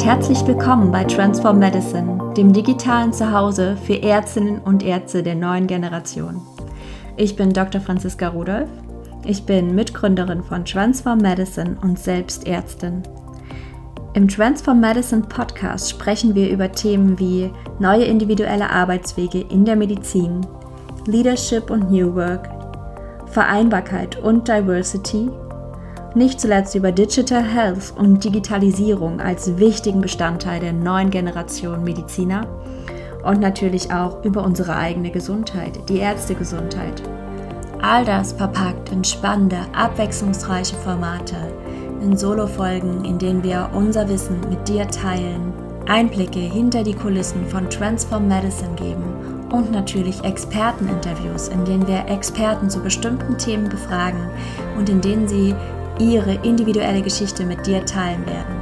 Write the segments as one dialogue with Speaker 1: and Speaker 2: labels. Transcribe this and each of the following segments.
Speaker 1: und herzlich willkommen bei Transform Medicine, dem digitalen Zuhause für Ärztinnen und Ärzte der neuen Generation. Ich bin Dr. Franziska Rudolph. Ich bin Mitgründerin von Transform Medicine und selbst Ärztin. Im Transform Medicine Podcast sprechen wir über Themen wie neue individuelle Arbeitswege in der Medizin, Leadership und New Work, Vereinbarkeit und Diversity nicht zuletzt über Digital Health und Digitalisierung als wichtigen Bestandteil der neuen Generation Mediziner und natürlich auch über unsere eigene Gesundheit, die Ärztegesundheit. All das verpackt in spannende, abwechslungsreiche Formate, in Solo-Folgen, in denen wir unser Wissen mit dir teilen, Einblicke hinter die Kulissen von Transform Medicine geben und natürlich Experteninterviews, in denen wir Experten zu bestimmten Themen befragen und in denen sie ihre individuelle Geschichte mit dir teilen werden.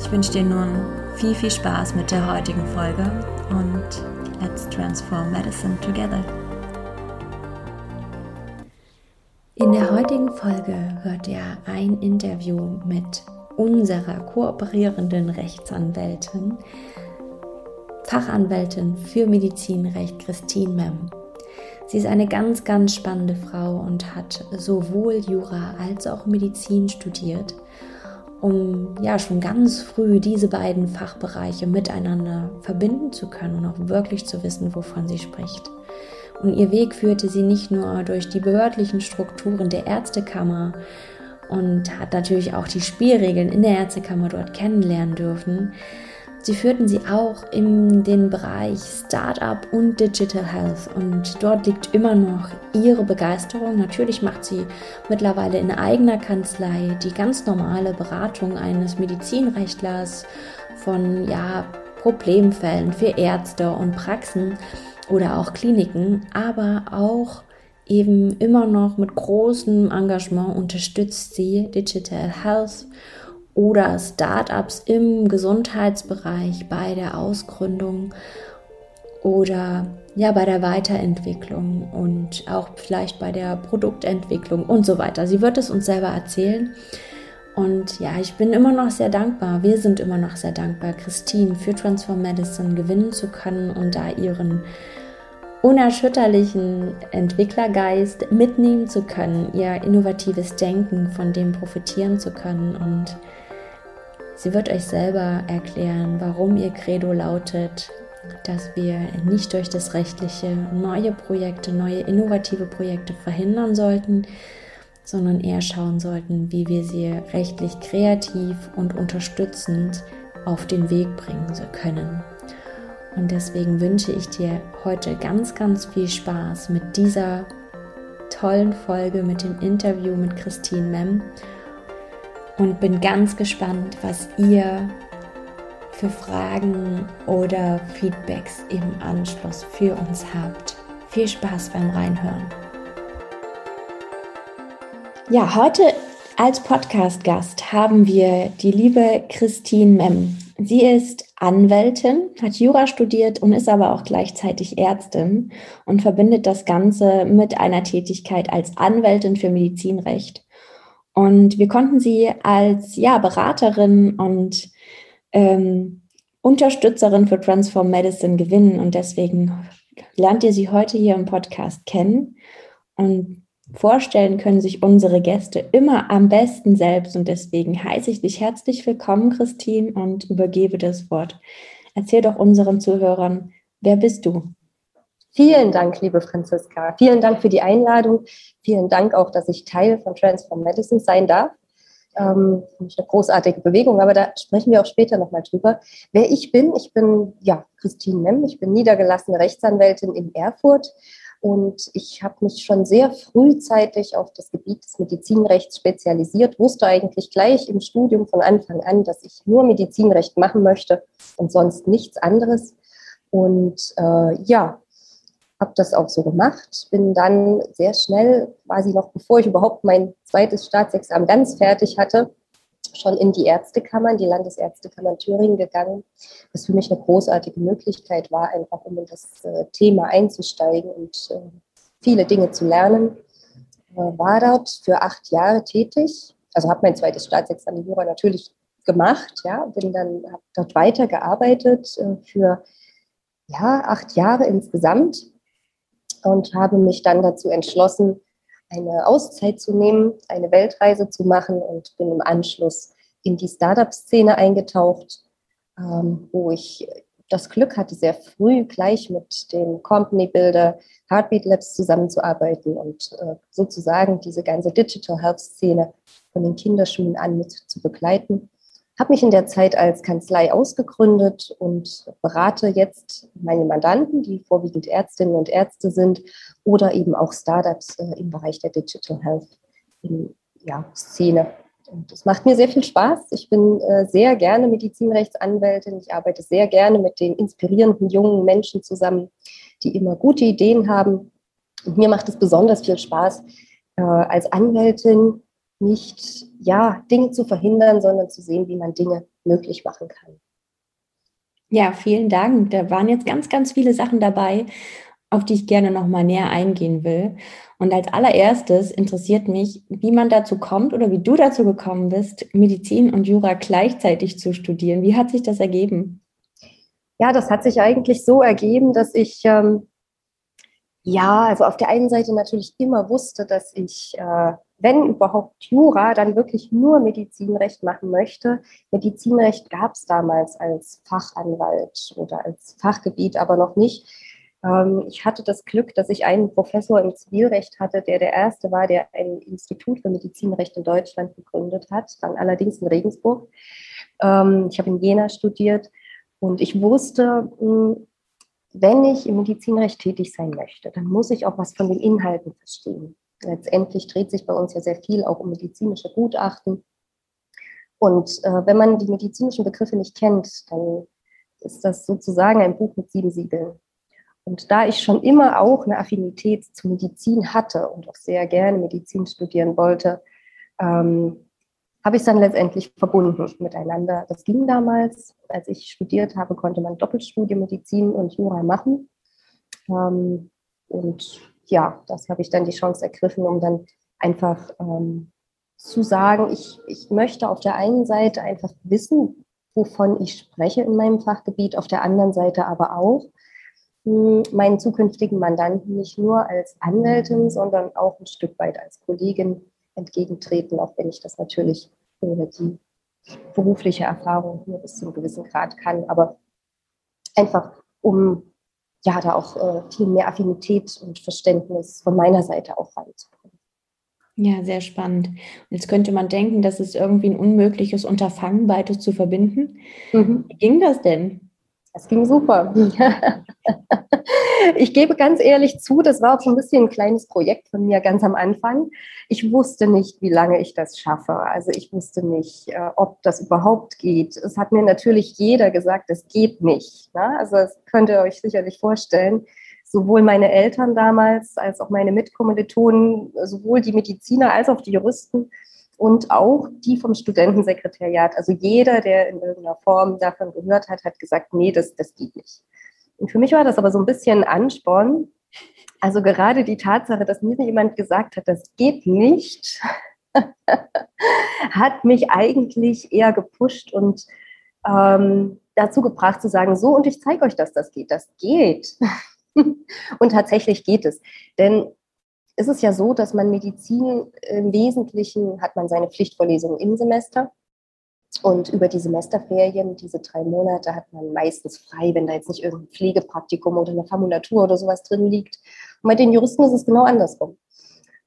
Speaker 1: Ich wünsche dir nun viel, viel Spaß mit der heutigen Folge und let's transform medicine together. In der heutigen Folge hört ihr ein Interview mit unserer kooperierenden Rechtsanwältin, Fachanwältin für Medizinrecht Christine Mem. Sie ist eine ganz, ganz spannende Frau und hat sowohl Jura als auch Medizin studiert, um ja schon ganz früh diese beiden Fachbereiche miteinander verbinden zu können und auch wirklich zu wissen, wovon sie spricht. Und ihr Weg führte sie nicht nur durch die behördlichen Strukturen der Ärztekammer und hat natürlich auch die Spielregeln in der Ärztekammer dort kennenlernen dürfen, Sie führten sie auch in den Bereich Startup und Digital Health und dort liegt immer noch ihre Begeisterung. Natürlich macht sie mittlerweile in eigener Kanzlei die ganz normale Beratung eines Medizinrechtlers von ja, Problemfällen für Ärzte und Praxen oder auch Kliniken, aber auch eben immer noch mit großem Engagement unterstützt sie Digital Health oder Startups im Gesundheitsbereich bei der Ausgründung oder ja bei der Weiterentwicklung und auch vielleicht bei der Produktentwicklung und so weiter. Sie wird es uns selber erzählen. Und ja, ich bin immer noch sehr dankbar, wir sind immer noch sehr dankbar, Christine für Transform Medicine gewinnen zu können und da ihren unerschütterlichen Entwicklergeist mitnehmen zu können, ihr innovatives Denken von dem profitieren zu können und Sie wird euch selber erklären, warum ihr Credo lautet, dass wir nicht durch das Rechtliche neue Projekte, neue innovative Projekte verhindern sollten, sondern eher schauen sollten, wie wir sie rechtlich kreativ und unterstützend auf den Weg bringen können. Und deswegen wünsche ich dir heute ganz, ganz viel Spaß mit dieser tollen Folge, mit dem Interview mit Christine Mem und bin ganz gespannt, was ihr für Fragen oder Feedbacks im Anschluss für uns habt. Viel Spaß beim Reinhören. Ja, heute als Podcast-Gast haben wir die liebe Christine Mem. Sie ist Anwältin, hat Jura studiert und ist aber auch gleichzeitig Ärztin und verbindet das Ganze mit einer Tätigkeit als Anwältin für Medizinrecht. Und wir konnten sie als ja, Beraterin und ähm, Unterstützerin für Transform Medicine gewinnen. Und deswegen lernt ihr sie heute hier im Podcast kennen. Und vorstellen können sich unsere Gäste immer am besten selbst. Und deswegen heiße ich dich herzlich willkommen, Christine, und übergebe das Wort. Erzähl doch unseren Zuhörern, wer bist du?
Speaker 2: Vielen Dank, liebe Franziska. Vielen Dank für die Einladung. Vielen Dank auch, dass ich Teil von Transform Medicine sein darf. Ähm, eine großartige Bewegung, aber da sprechen wir auch später nochmal drüber. Wer ich bin, ich bin ja Christine Nemm, ich bin niedergelassene Rechtsanwältin in Erfurt und ich habe mich schon sehr frühzeitig auf das Gebiet des Medizinrechts spezialisiert, wusste eigentlich gleich im Studium von Anfang an, dass ich nur Medizinrecht machen möchte und sonst nichts anderes. Und äh, ja, habe das auch so gemacht, bin dann sehr schnell, quasi noch bevor ich überhaupt mein zweites Staatsexamen ganz fertig hatte, schon in die Ärztekammer, in die Landesärztekammer in Thüringen gegangen, was für mich eine großartige Möglichkeit war, einfach um in das äh, Thema einzusteigen und äh, viele Dinge zu lernen. Äh, war dort für acht Jahre tätig, also habe mein zweites Staatsexamen Jura natürlich gemacht, ja, bin dann dort weitergearbeitet für ja, acht Jahre insgesamt und habe mich dann dazu entschlossen, eine Auszeit zu nehmen, eine Weltreise zu machen und bin im Anschluss in die Startup-Szene eingetaucht, ähm, wo ich das Glück hatte, sehr früh gleich mit dem Company Builder Heartbeat Labs zusammenzuarbeiten und äh, sozusagen diese ganze Digital Health Szene von den Kinderschuhen an mit zu begleiten. Habe mich in der Zeit als Kanzlei ausgegründet und berate jetzt meine Mandanten, die vorwiegend Ärztinnen und Ärzte sind oder eben auch Startups äh, im Bereich der Digital Health in, ja, Szene. Und es macht mir sehr viel Spaß. Ich bin äh, sehr gerne Medizinrechtsanwältin. Ich arbeite sehr gerne mit den inspirierenden jungen Menschen zusammen, die immer gute Ideen haben. Und mir macht es besonders viel Spaß, äh, als Anwältin nicht ja, Dinge zu verhindern, sondern zu sehen, wie man Dinge möglich machen kann.
Speaker 1: Ja, vielen Dank. Da waren jetzt ganz, ganz viele Sachen dabei, auf die ich gerne noch mal näher eingehen will. Und als allererstes interessiert mich, wie man dazu kommt oder wie du dazu gekommen bist, Medizin und Jura gleichzeitig zu studieren. Wie hat sich das ergeben?
Speaker 2: Ja, das hat sich eigentlich so ergeben, dass ich ähm, ja, also auf der einen Seite natürlich immer wusste, dass ich, äh, wenn überhaupt Jura, dann wirklich nur Medizinrecht machen möchte. Medizinrecht gab es damals als Fachanwalt oder als Fachgebiet, aber noch nicht. Ähm, ich hatte das Glück, dass ich einen Professor im Zivilrecht hatte, der der erste war, der ein Institut für Medizinrecht in Deutschland gegründet hat, dann allerdings in Regensburg. Ähm, ich habe in Jena studiert und ich wusste, hm, wenn ich im Medizinrecht tätig sein möchte, dann muss ich auch was von den Inhalten verstehen. Letztendlich dreht sich bei uns ja sehr viel auch um medizinische Gutachten. Und äh, wenn man die medizinischen Begriffe nicht kennt, dann ist das sozusagen ein Buch mit sieben Siegeln. Und da ich schon immer auch eine Affinität zu Medizin hatte und auch sehr gerne Medizin studieren wollte, ähm, habe ich es dann letztendlich verbunden miteinander. Das ging damals. Als ich studiert habe, konnte man Doppelstudium Medizin und Jura machen. Ähm, und ja, das habe ich dann die Chance ergriffen, um dann einfach ähm, zu sagen, ich, ich möchte auf der einen Seite einfach wissen, wovon ich spreche in meinem Fachgebiet, auf der anderen Seite aber auch, meinen zukünftigen Mandanten nicht nur als Anwältin, sondern auch ein Stück weit als Kollegin entgegentreten, auch wenn ich das natürlich ohne die berufliche Erfahrung nur bis zu einem gewissen Grad kann. Aber einfach, um ja da auch äh, viel mehr Affinität und Verständnis von meiner Seite auch reinzubringen.
Speaker 1: Ja, sehr spannend. Jetzt könnte man denken, das ist irgendwie ein unmögliches Unterfangen, beides zu verbinden. Mhm. Wie ging das denn?
Speaker 2: Es ging super. ich gebe ganz ehrlich zu, das war auch so ein bisschen ein kleines Projekt von mir ganz am Anfang. Ich wusste nicht, wie lange ich das schaffe. Also ich wusste nicht, äh, ob das überhaupt geht. Es hat mir natürlich jeder gesagt, es geht nicht. Ne? Also das könnt ihr euch sicherlich vorstellen. Sowohl meine Eltern damals als auch meine Mitkommilitonen, sowohl die Mediziner als auch die Juristen und auch die vom Studentensekretariat. Also jeder, der in irgendeiner Form davon gehört hat, hat gesagt, nee, das, das geht nicht. Und für mich war das aber so ein bisschen Ansporn. Also gerade die Tatsache, dass mir jemand gesagt hat, das geht nicht, hat mich eigentlich eher gepusht und ähm, dazu gebracht zu sagen, so und ich zeige euch, dass das geht. Das geht. und tatsächlich geht es. Denn ist es ja so, dass man Medizin im Wesentlichen hat man seine Pflichtvorlesungen im Semester. Und über die Semesterferien, diese drei Monate, hat man meistens frei, wenn da jetzt nicht irgendein Pflegepraktikum oder eine Formulatur oder sowas drin liegt. Und bei den Juristen ist es genau andersrum.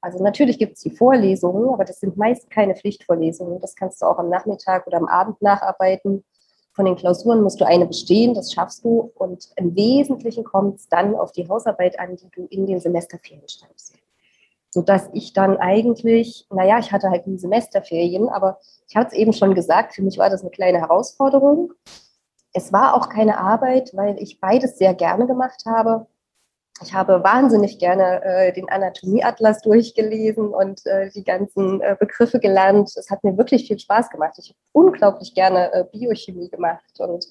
Speaker 2: Also natürlich gibt es die Vorlesungen, aber das sind meist keine Pflichtvorlesungen. Das kannst du auch am Nachmittag oder am Abend nacharbeiten. Von den Klausuren musst du eine bestehen, das schaffst du. Und im Wesentlichen kommt es dann auf die Hausarbeit an, die du in den Semesterferien schreibst sodass ich dann eigentlich, naja, ich hatte halt die Semesterferien, aber ich hatte es eben schon gesagt, für mich war das eine kleine Herausforderung. Es war auch keine Arbeit, weil ich beides sehr gerne gemacht habe. Ich habe wahnsinnig gerne äh, den Anatomieatlas durchgelesen und äh, die ganzen äh, Begriffe gelernt. Es hat mir wirklich viel Spaß gemacht. Ich habe unglaublich gerne äh, Biochemie gemacht und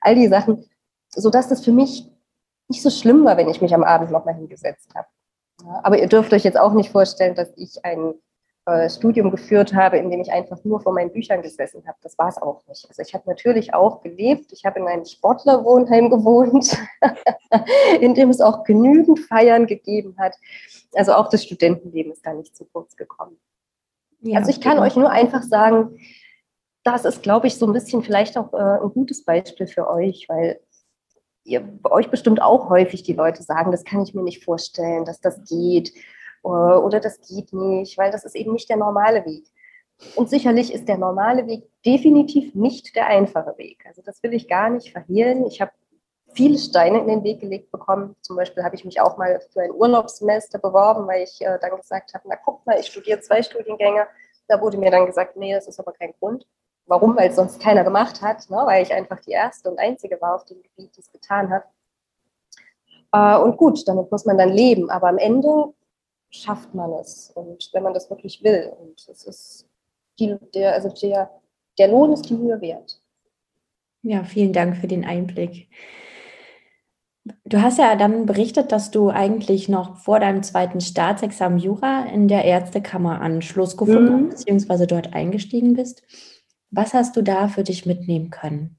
Speaker 2: all die Sachen, sodass das für mich nicht so schlimm war, wenn ich mich am Abend nochmal hingesetzt habe. Aber ihr dürft euch jetzt auch nicht vorstellen, dass ich ein äh, Studium geführt habe, in dem ich einfach nur vor meinen Büchern gesessen habe. Das war es auch nicht. Also ich habe natürlich auch gelebt. Ich habe in einem Sportlerwohnheim gewohnt, in dem es auch genügend Feiern gegeben hat. Also auch das Studentenleben ist da nicht zu kurz gekommen. Ja, also ich kann genau. euch nur einfach sagen, das ist, glaube ich, so ein bisschen vielleicht auch äh, ein gutes Beispiel für euch, weil ihr bei euch bestimmt auch häufig die Leute sagen, das kann ich mir nicht vorstellen, dass das geht äh, oder das geht nicht, weil das ist eben nicht der normale Weg. Und sicherlich ist der normale Weg definitiv nicht der einfache Weg. Also das will ich gar nicht verhehlen. Ich habe viele Steine in den Weg gelegt bekommen. Zum Beispiel habe ich mich auch mal für ein Urlaubssemester beworben, weil ich äh, dann gesagt habe, na guck mal, ich studiere zwei Studiengänge. Da wurde mir dann gesagt, nee, das ist aber kein Grund. Warum? Weil es sonst keiner gemacht hat, ne? weil ich einfach die erste und einzige war auf dem Gebiet, die es getan hat. Äh, und gut, damit muss man dann leben. Aber am Ende schafft man es. Und wenn man das wirklich will. Und es ist die, der, also der, der Lohn ist die Mühe wert.
Speaker 1: Ja, vielen Dank für den Einblick. Du hast ja dann berichtet, dass du eigentlich noch vor deinem zweiten Staatsexamen Jura in der Ärztekammer Anschluss gefunden mhm. beziehungsweise dort eingestiegen bist. Was hast du da für dich mitnehmen können?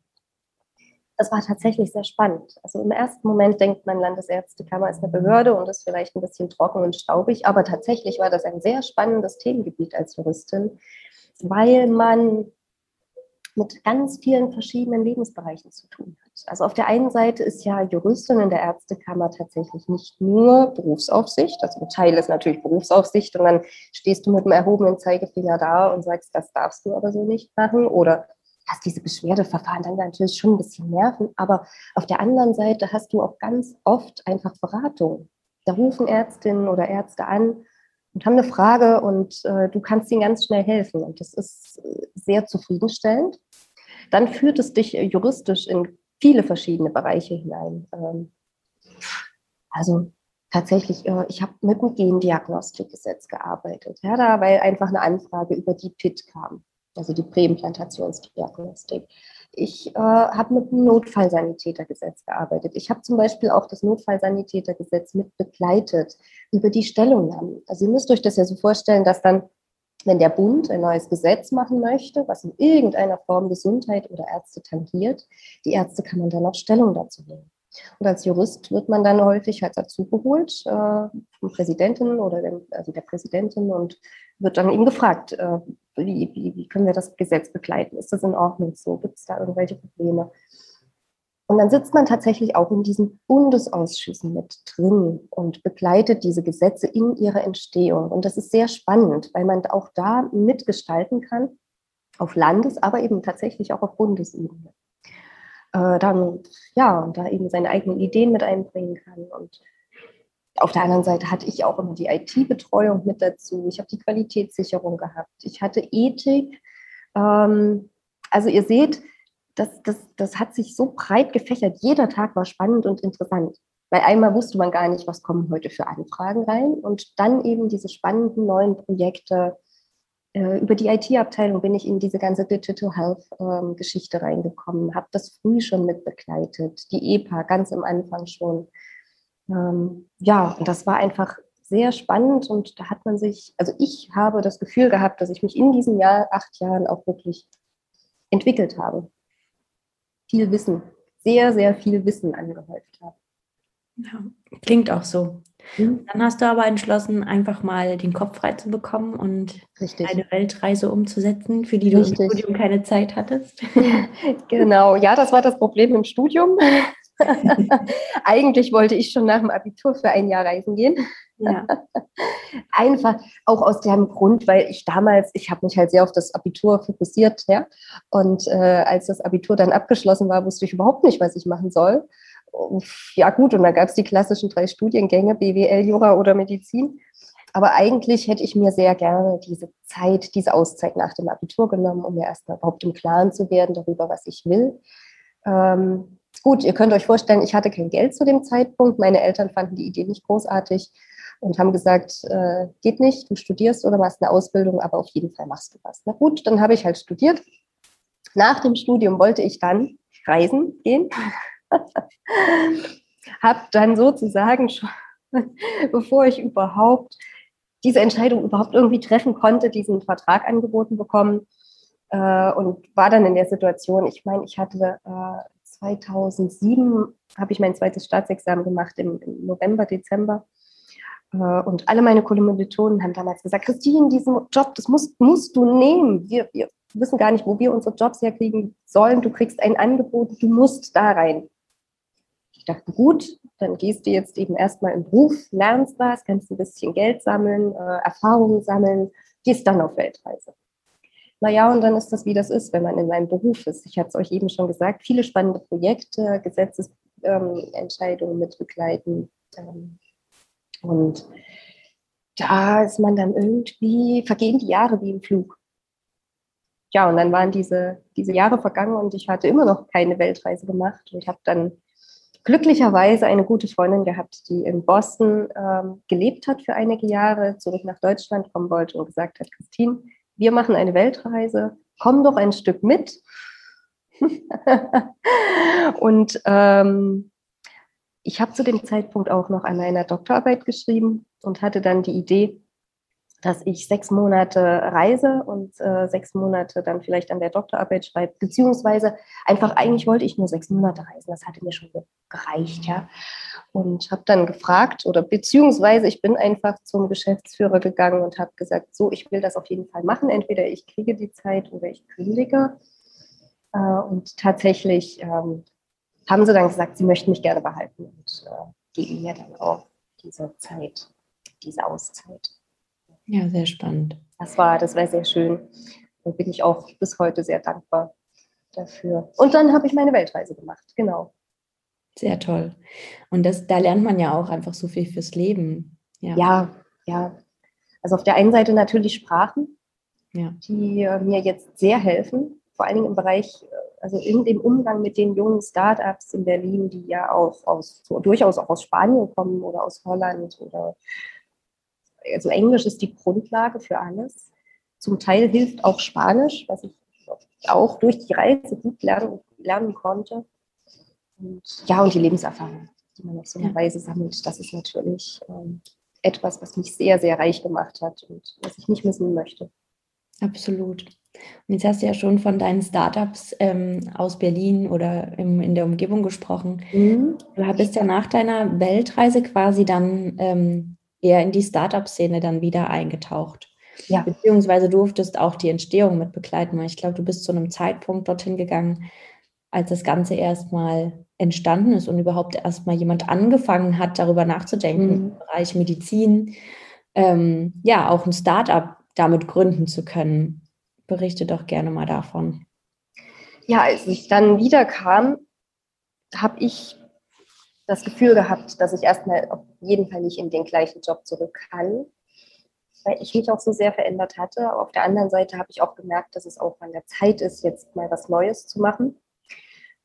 Speaker 2: Das war tatsächlich sehr spannend. Also im ersten Moment denkt man, Landesärztekammer ist eine Behörde und ist vielleicht ein bisschen trocken und staubig, aber tatsächlich war das ein sehr spannendes Themengebiet als Juristin, weil man mit ganz vielen verschiedenen Lebensbereichen zu tun hat. Also auf der einen Seite ist ja Juristin in der Ärztekammer tatsächlich nicht nur Berufsaufsicht, also ein Teil ist natürlich Berufsaufsicht und dann stehst du mit dem erhobenen Zeigefinger da und sagst, das darfst du aber so nicht machen oder hast diese Beschwerdeverfahren dann natürlich schon ein bisschen nerven, aber auf der anderen Seite hast du auch ganz oft einfach Beratung. Da rufen Ärztinnen oder Ärzte an und haben eine Frage und äh, du kannst ihnen ganz schnell helfen. Und das ist äh, sehr zufriedenstellend. Dann führt es dich juristisch in viele verschiedene Bereiche hinein. Ähm, also tatsächlich, äh, ich habe mit dem Gendiagnostikgesetz gearbeitet, ja, da, weil einfach eine Anfrage über die PIT kam, also die Präimplantationsdiagnostik. Ich äh, habe mit dem Notfallsanitätergesetz gearbeitet. Ich habe zum Beispiel auch das Notfallsanitätergesetz mit begleitet über die Stellungnahmen. Also ihr müsst euch das ja so vorstellen, dass dann, wenn der Bund ein neues Gesetz machen möchte, was in irgendeiner Form Gesundheit oder Ärzte tangiert, die Ärzte kann man dann auch Stellung dazu nehmen. Und als Jurist wird man dann häufig halt dazu geholt äh, vom Präsidenten oder dem, also der Präsidentin und wird dann eben gefragt, äh, wie, wie, wie können wir das Gesetz begleiten? Ist das in Ordnung so? Gibt es da irgendwelche Probleme? Und dann sitzt man tatsächlich auch in diesen Bundesausschüssen mit drin und begleitet diese Gesetze in ihrer Entstehung. Und das ist sehr spannend, weil man auch da mitgestalten kann, auf Landes-, aber eben tatsächlich auch auf Bundesebene. Äh, dann, ja, und da eben seine eigenen Ideen mit einbringen kann. Und auf der anderen Seite hatte ich auch immer die IT-Betreuung mit dazu. Ich habe die Qualitätssicherung gehabt. Ich hatte Ethik. Ähm, also ihr seht, das, das, das hat sich so breit gefächert. Jeder Tag war spannend und interessant. Weil einmal wusste man gar nicht, was kommen heute für Anfragen rein. Und dann eben diese spannenden neuen Projekte. Äh, über die IT-Abteilung bin ich in diese ganze Digital Health-Geschichte ähm, reingekommen, habe das früh schon mit begleitet, die EPA ganz am Anfang schon. Ähm, ja, und das war einfach sehr spannend und da hat man sich, also ich habe das Gefühl gehabt, dass ich mich in diesen Jahr, acht Jahren auch wirklich entwickelt habe viel Wissen, sehr, sehr viel Wissen angehäuft habe.
Speaker 1: Ja, klingt auch so. Mhm. Dann hast du aber entschlossen, einfach mal den Kopf frei zu bekommen und Richtig. eine Weltreise umzusetzen, für die du Richtig. im Studium keine Zeit hattest.
Speaker 2: genau, ja, das war das Problem im Studium. Eigentlich wollte ich schon nach dem Abitur für ein Jahr reisen gehen. Ja. Einfach auch aus dem Grund, weil ich damals, ich habe mich halt sehr auf das Abitur fokussiert, ja. Und äh, als das Abitur dann abgeschlossen war, wusste ich überhaupt nicht, was ich machen soll. Ja gut, und dann gab es die klassischen drei Studiengänge, BWL, Jura oder Medizin. Aber eigentlich hätte ich mir sehr gerne diese Zeit, diese Auszeit nach dem Abitur genommen, um mir erstmal überhaupt im Klaren zu werden darüber, was ich will. Ähm, gut, ihr könnt euch vorstellen, ich hatte kein Geld zu dem Zeitpunkt. Meine Eltern fanden die Idee nicht großartig und haben gesagt, äh, geht nicht, du studierst oder machst eine Ausbildung, aber auf jeden Fall machst du was. Na gut, dann habe ich halt studiert. Nach dem Studium wollte ich dann reisen gehen. habe dann sozusagen schon, bevor ich überhaupt diese Entscheidung überhaupt irgendwie treffen konnte, diesen Vertrag angeboten bekommen äh, und war dann in der Situation, ich meine, ich hatte äh, 2007, habe ich mein zweites Staatsexamen gemacht im, im November, Dezember. Äh, und alle meine Kommilitonen haben damals gesagt, Christine, diesen Job, das musst, musst du nehmen. Wir, wir wissen gar nicht, wo wir unsere Jobs herkriegen sollen. Du kriegst ein Angebot, du musst da rein. Ich dachte, gut, dann gehst du jetzt eben erstmal im Beruf, lernst was, kannst ein bisschen Geld sammeln, äh, Erfahrungen sammeln, gehst dann auf Weltreise. Naja, und dann ist das, wie das ist, wenn man in seinem Beruf ist. Ich hatte es euch eben schon gesagt, viele spannende Projekte, Gesetzesentscheidungen ähm, mit begleiten. Ähm, und da ist man dann irgendwie, vergehen die Jahre wie im Flug. Ja, und dann waren diese, diese Jahre vergangen und ich hatte immer noch keine Weltreise gemacht und habe dann glücklicherweise eine gute Freundin gehabt, die in Boston ähm, gelebt hat für einige Jahre, zurück nach Deutschland kommen wollte und gesagt hat, Christine, wir machen eine Weltreise, komm doch ein Stück mit. und ähm, ich habe zu dem Zeitpunkt auch noch an einer Doktorarbeit geschrieben und hatte dann die Idee, dass ich sechs Monate reise und äh, sechs Monate dann vielleicht an der Doktorarbeit schreibe, beziehungsweise einfach eigentlich wollte ich nur sechs Monate reisen. Das hatte mir schon gereicht, ja. Und habe dann gefragt oder beziehungsweise ich bin einfach zum Geschäftsführer gegangen und habe gesagt, so, ich will das auf jeden Fall machen. Entweder ich kriege die Zeit oder ich kündige. Äh, und tatsächlich ähm, haben sie dann gesagt, sie möchten mich gerne behalten und äh, geben mir dann auch diese Zeit, diese Auszeit.
Speaker 1: Ja, sehr spannend.
Speaker 2: Das war, das war sehr schön. Da bin ich auch bis heute sehr dankbar dafür. Und dann habe ich meine Weltreise gemacht, genau.
Speaker 1: Sehr toll. Und das, da lernt man ja auch einfach so viel fürs Leben.
Speaker 2: Ja, ja. ja. Also auf der einen Seite natürlich Sprachen, ja. die äh, mir jetzt sehr helfen, vor allen Dingen im Bereich, äh, also in dem Umgang mit den jungen Startups in Berlin, die ja auch aus, so, durchaus auch aus Spanien kommen oder aus Holland oder also Englisch ist die Grundlage für alles. Zum Teil hilft auch Spanisch, was ich auch durch die Reise gut lernen, lernen konnte. Und ja, und die Lebenserfahrung, die man auf so eine ja. Weise sammelt, das ist natürlich ähm, etwas, was mich sehr, sehr reich gemacht hat und was ich nicht missen möchte.
Speaker 1: Absolut. Und jetzt hast du ja schon von deinen Startups ähm, aus Berlin oder im, in der Umgebung gesprochen. Mhm. Du bist ja nach deiner Weltreise quasi dann ähm, eher in die Startup-Szene dann wieder eingetaucht. Ja. Beziehungsweise durftest auch die Entstehung mit begleiten, weil ich glaube, du bist zu einem Zeitpunkt dorthin gegangen, als das Ganze erstmal entstanden ist und überhaupt erstmal jemand angefangen hat, darüber nachzudenken, mhm. im Bereich Medizin, ähm, ja, auch ein Startup damit gründen zu können. Berichte doch gerne mal davon.
Speaker 2: Ja, als ich dann wiederkam, habe ich das Gefühl gehabt, dass ich erstmal auf jeden Fall nicht in den gleichen Job zurück kann, weil ich mich auch so sehr verändert hatte. Auf der anderen Seite habe ich auch gemerkt, dass es auch an der Zeit ist, jetzt mal was Neues zu machen.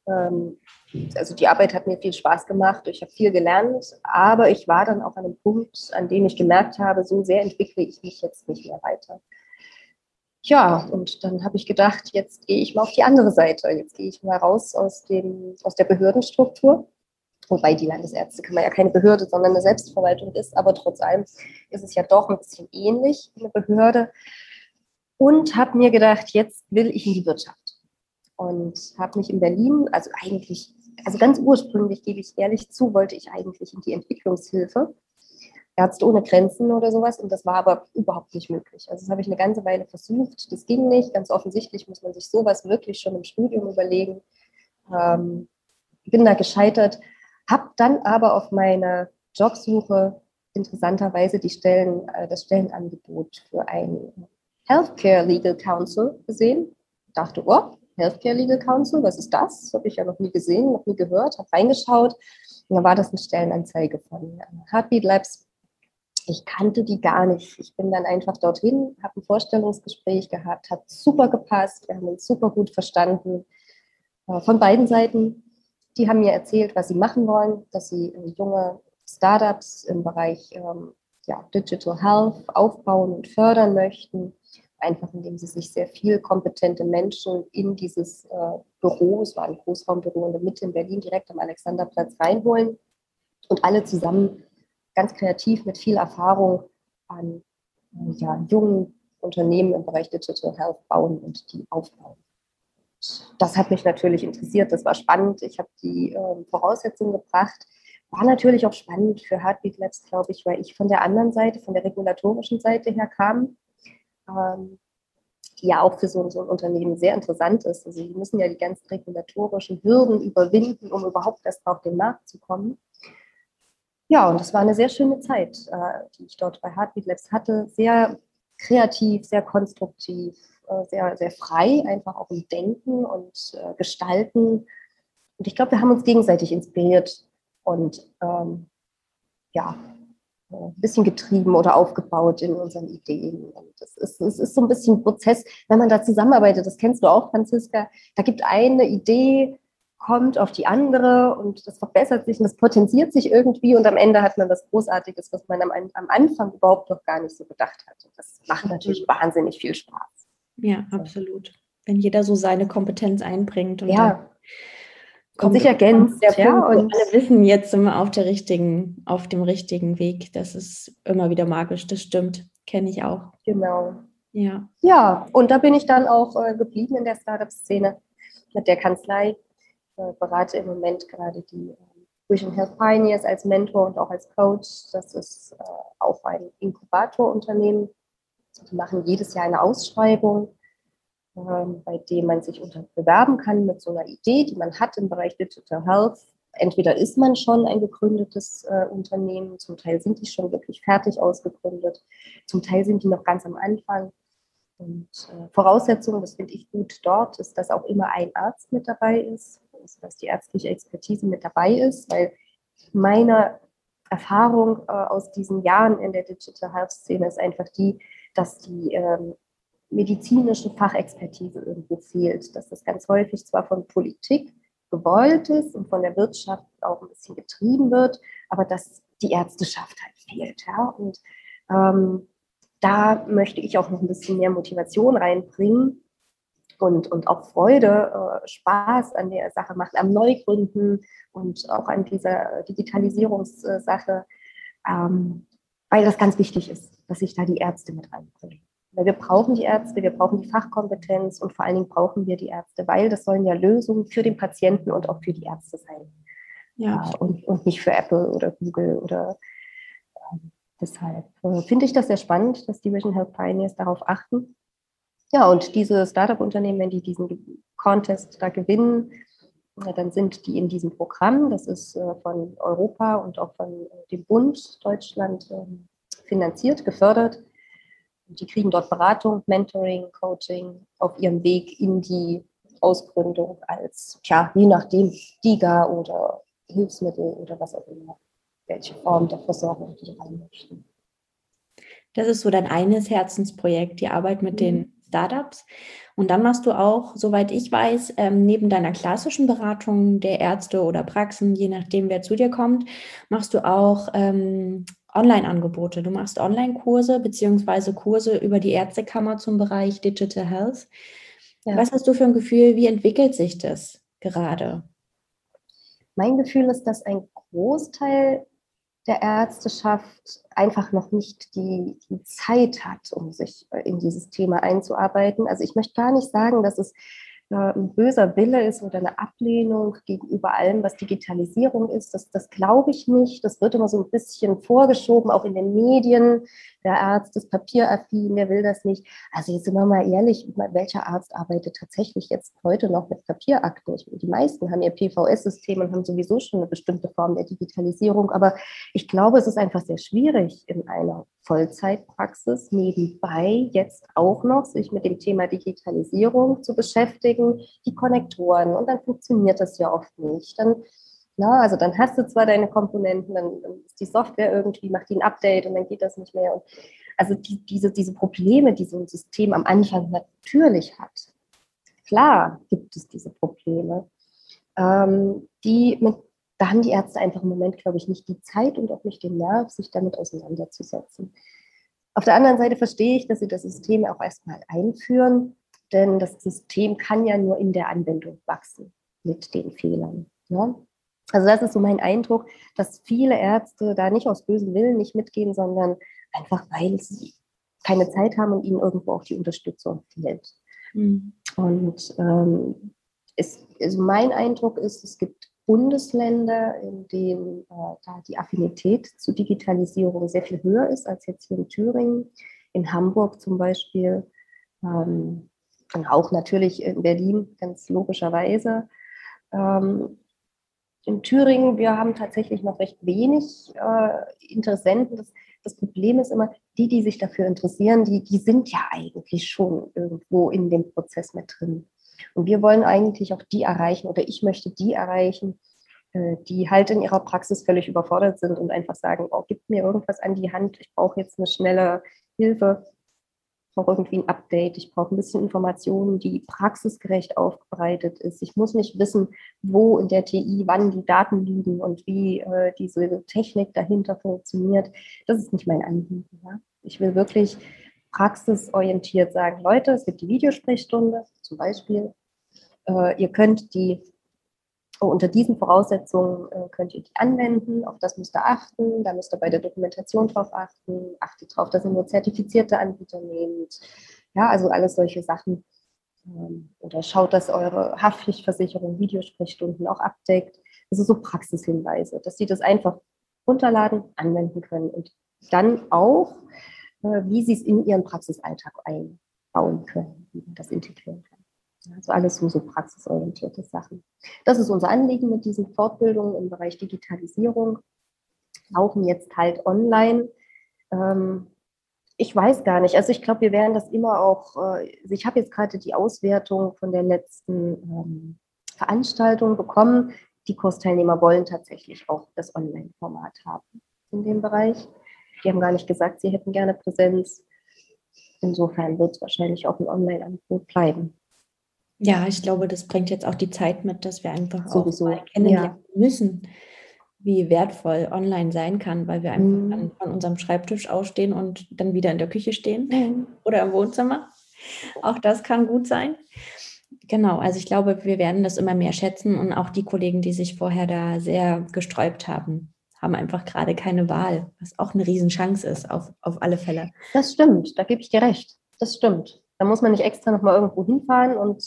Speaker 2: Ähm, also die Arbeit hat mir viel Spaß gemacht, ich habe viel gelernt, aber ich war dann auch an einem Punkt, an dem ich gemerkt habe, so sehr entwickle ich mich jetzt nicht mehr weiter. Ja, und dann habe ich gedacht, jetzt gehe ich mal auf die andere Seite. Jetzt gehe ich mal raus aus, dem, aus der Behördenstruktur wobei die Landesärztekammer ja keine Behörde, sondern eine Selbstverwaltung ist, aber trotz allem ist es ja doch ein bisschen ähnlich, eine Behörde. Und habe mir gedacht, jetzt will ich in die Wirtschaft. Und habe mich in Berlin, also eigentlich, also ganz ursprünglich, gebe ich ehrlich zu, wollte ich eigentlich in die Entwicklungshilfe. Ärzte ohne Grenzen oder sowas. Und das war aber überhaupt nicht möglich. Also das habe ich eine ganze Weile versucht. Das ging nicht. Ganz offensichtlich muss man sich sowas wirklich schon im Studium überlegen. Ähm, bin da gescheitert habe dann aber auf meiner Jobsuche interessanterweise die Stellen, äh, das Stellenangebot für ein Healthcare Legal Counsel gesehen. Dachte, oh, Healthcare Legal Counsel, was ist das? Habe ich ja noch nie gesehen, noch nie gehört, habe reingeschaut. Und dann war das eine Stellenanzeige von Heartbeat Labs. Ich kannte die gar nicht. Ich bin dann einfach dorthin, habe ein Vorstellungsgespräch gehabt, hat super gepasst, wir haben uns super gut verstanden. Äh, von beiden Seiten die haben mir erzählt, was sie machen wollen, dass sie junge Startups im Bereich ähm, ja, Digital Health aufbauen und fördern möchten, einfach indem sie sich sehr viel kompetente Menschen in dieses äh, Büro, es war ein Großraumbüro in der Mitte in Berlin, direkt am Alexanderplatz reinholen und alle zusammen ganz kreativ mit viel Erfahrung an ja, jungen Unternehmen im Bereich Digital Health bauen und die aufbauen. Das hat mich natürlich interessiert, das war spannend. Ich habe die äh, Voraussetzungen gebracht. War natürlich auch spannend für Heartbeat Labs, glaube ich, weil ich von der anderen Seite, von der regulatorischen Seite her kam. Ähm, die ja auch für so, so, ein Unternehmen sehr interessant ist. Also sie müssen ja die ganzen regulatorischen Hürden überwinden, um überhaupt erst auf den Markt zu kommen. Ja, und das war eine sehr schöne Zeit, äh, die ich dort bei Heartbeat Labs hatte. Sehr kreativ, sehr konstruktiv, äh, sehr, sehr frei, einfach auch im Denken und äh, Gestalten. Und ich glaube, wir haben uns gegenseitig inspiriert und ähm, ja, ein bisschen getrieben oder aufgebaut in unseren Ideen. Und es ist, es ist so ein bisschen ein Prozess, wenn man da zusammenarbeitet, das kennst du auch, Franziska, da gibt eine Idee, kommt auf die andere und das verbessert sich und das potenziert sich irgendwie und am Ende hat man was Großartiges, was man am, am Anfang überhaupt noch gar nicht so gedacht hat. Und das macht natürlich wahnsinnig viel Spaß.
Speaker 1: Ja, absolut. Wenn jeder so seine Kompetenz einbringt
Speaker 2: und ja. Kommt sich ergänzt,
Speaker 1: der ja, Punkt, und alle wissen, jetzt sind wir auf der richtigen, auf dem richtigen Weg. Das ist immer wieder magisch, das stimmt. Kenne ich auch.
Speaker 2: Genau. Ja. Ja, und da bin ich dann auch äh, geblieben in der Startup-Szene mit der Kanzlei äh, berate im Moment gerade die äh, Vision Health Pioneers als Mentor und auch als Coach. Das ist äh, auch ein Inkubatorunternehmen. Die machen jedes Jahr eine Ausschreibung, bei dem man sich unter bewerben kann mit so einer Idee, die man hat im Bereich Digital Health. Entweder ist man schon ein gegründetes äh, Unternehmen, zum Teil sind die schon wirklich fertig ausgegründet, zum Teil sind die noch ganz am Anfang. Und äh, Voraussetzung, das finde ich gut dort, ist, dass auch immer ein Arzt mit dabei ist ist, dass die ärztliche Expertise mit dabei ist, weil meine Erfahrung äh, aus diesen Jahren in der Digital Health Szene ist einfach die, dass die ähm, medizinische Fachexpertise irgendwo fehlt, dass das ganz häufig zwar von Politik gewollt ist und von der Wirtschaft auch ein bisschen getrieben wird, aber dass die Ärzteschaft halt fehlt. Ja? Und ähm, da möchte ich auch noch ein bisschen mehr Motivation reinbringen, und, und auch Freude, äh, Spaß an der Sache machen, am Neugründen und auch an dieser Digitalisierungssache, ähm, weil das ganz wichtig ist, dass sich da die Ärzte mit reinbringen. Weil wir brauchen die Ärzte, wir brauchen die Fachkompetenz und vor allen Dingen brauchen wir die Ärzte, weil das sollen ja Lösungen für den Patienten und auch für die Ärzte sein. Ja. Äh, und, und nicht für Apple oder Google oder äh, deshalb äh, finde ich das sehr spannend, dass die Vision Health Pioneers darauf achten ja, und diese Startup-Unternehmen, wenn die diesen Contest da gewinnen, dann sind die in diesem Programm. Das ist äh, von Europa und auch von äh, dem Bund Deutschland ähm, finanziert, gefördert. Die kriegen dort Beratung, Mentoring, Coaching auf ihrem Weg in die Ausgründung als, ja, je nachdem, DIGA oder Hilfsmittel oder was auch immer, welche Form der Versorgung die rein möchten.
Speaker 1: Das ist so dein eines Herzensprojekt, die Arbeit mit mhm. den Startups. Und dann machst du auch, soweit ich weiß, ähm, neben deiner klassischen Beratung der Ärzte oder Praxen, je nachdem, wer zu dir kommt, machst du auch ähm, Online-Angebote. Du machst Online-Kurse beziehungsweise Kurse über die Ärztekammer zum Bereich Digital Health. Ja. Was hast du für ein Gefühl, wie entwickelt sich das gerade?
Speaker 2: Mein Gefühl ist, dass ein Großteil der Ärzteschaft einfach noch nicht die, die, Zeit hat, um sich äh, in dieses Thema einzuarbeiten. Also ich möchte gar nicht sagen, dass es äh, ein böser Wille ist oder eine Ablehnung gegenüber allem, was Digitalisierung ist. Das, das glaube ich nicht. Das wird immer so ein bisschen vorgeschoben, auch in den Medien. Der Arzt ist papieraffin, der will das nicht. Also jetzt sind wir mal ehrlich, welcher Arzt arbeitet tatsächlich jetzt heute noch mit Papierakten? Die meisten haben ihr PVS-System und haben sowieso schon eine bestimmte Form der Digitalisierung. Aber ich glaube, es ist einfach sehr schwierig in einer Vollzeitpraxis nebenbei jetzt auch noch sich mit dem Thema Digitalisierung zu beschäftigen, die Konnektoren und dann funktioniert das ja oft nicht. Dann, na, also dann hast du zwar deine Komponenten, dann, dann ist die Software irgendwie, macht die ein Update und dann geht das nicht mehr. Und also die, diese, diese Probleme, die so ein System am Anfang natürlich hat, klar gibt es diese Probleme, ähm, die mit da haben die Ärzte einfach im Moment, glaube ich, nicht die Zeit und auch nicht den Nerv, sich damit auseinanderzusetzen. Auf der anderen Seite verstehe ich, dass sie das System auch erstmal einführen, denn das System kann ja nur in der Anwendung wachsen mit den Fehlern. Ja? Also das ist so mein Eindruck, dass viele Ärzte da nicht aus bösem Willen nicht mitgehen, sondern einfach weil sie keine Zeit haben und ihnen irgendwo auch die Unterstützung fehlt. Mhm. Und ähm, es, also mein Eindruck ist, es gibt Bundesländer, in denen äh, da die Affinität zur Digitalisierung sehr viel höher ist als jetzt hier in Thüringen. In Hamburg zum Beispiel ähm, und auch natürlich in Berlin, ganz logischerweise. Ähm, in Thüringen, wir haben tatsächlich noch recht wenig äh, Interessenten. Das, das, Problem ist immer, die, die sich dafür interessieren, die, die sind ja eigentlich schon irgendwo in dem Prozess mit drin. Und wir wollen eigentlich auch die erreichen oder ich möchte die erreichen, äh, die halt in ihrer Praxis völlig überfordert sind und einfach sagen, oh, gib mir irgendwas an die Hand, ich brauche jetzt eine schnelle Hilfe brauche irgendwie ein Update, ich brauche ein bisschen Informationen, die praxisgerecht aufbereitet ist. Ich muss nicht wissen, wo in der TI wann die Daten liegen und wie äh, diese Technik dahinter funktioniert. Das ist nicht mein Anliegen. Ja? Ich will wirklich praxisorientiert sagen, Leute, es gibt die Videosprechstunde zum Beispiel. Äh, ihr könnt die unter diesen Voraussetzungen äh, könnt ihr die anwenden, auf das müsst ihr achten, da müsst ihr bei der Dokumentation drauf achten, achtet drauf, dass ihr nur zertifizierte Anbieter nehmt. Ja, also alles solche Sachen. Ähm, oder schaut, dass eure Haftpflichtversicherung Videosprechstunden auch abdeckt. Das sind so Praxishinweise, dass sie das einfach runterladen, anwenden können und dann auch, äh, wie sie es in ihren Praxisalltag einbauen können, wie man das integrieren kann. Also alles so, so praxisorientierte Sachen. Das ist unser Anliegen mit diesen Fortbildungen im Bereich Digitalisierung. Laufen jetzt halt online. Ähm, ich weiß gar nicht. Also ich glaube, wir werden das immer auch, äh, also ich habe jetzt gerade die Auswertung von der letzten ähm, Veranstaltung bekommen. Die Kursteilnehmer wollen tatsächlich auch das Online-Format haben in dem Bereich. Die haben gar nicht gesagt, sie hätten gerne Präsenz. Insofern wird es wahrscheinlich auch ein Online-Angebot bleiben.
Speaker 1: Ja, ich glaube, das bringt jetzt auch die Zeit mit, dass wir einfach Sowieso. auch mal kennenlernen ja. müssen, wie wertvoll online sein kann, weil wir einfach mhm. von unserem Schreibtisch ausstehen und dann wieder in der Küche stehen mhm. oder im Wohnzimmer. Auch das kann gut sein. Genau, also ich glaube, wir werden das immer mehr schätzen und auch die Kollegen, die sich vorher da sehr gesträubt haben, haben einfach gerade keine Wahl, was auch eine Riesenchance ist, auf, auf alle Fälle.
Speaker 2: Das stimmt, da gebe ich dir recht. Das stimmt. Da muss man nicht extra nochmal irgendwo hinfahren und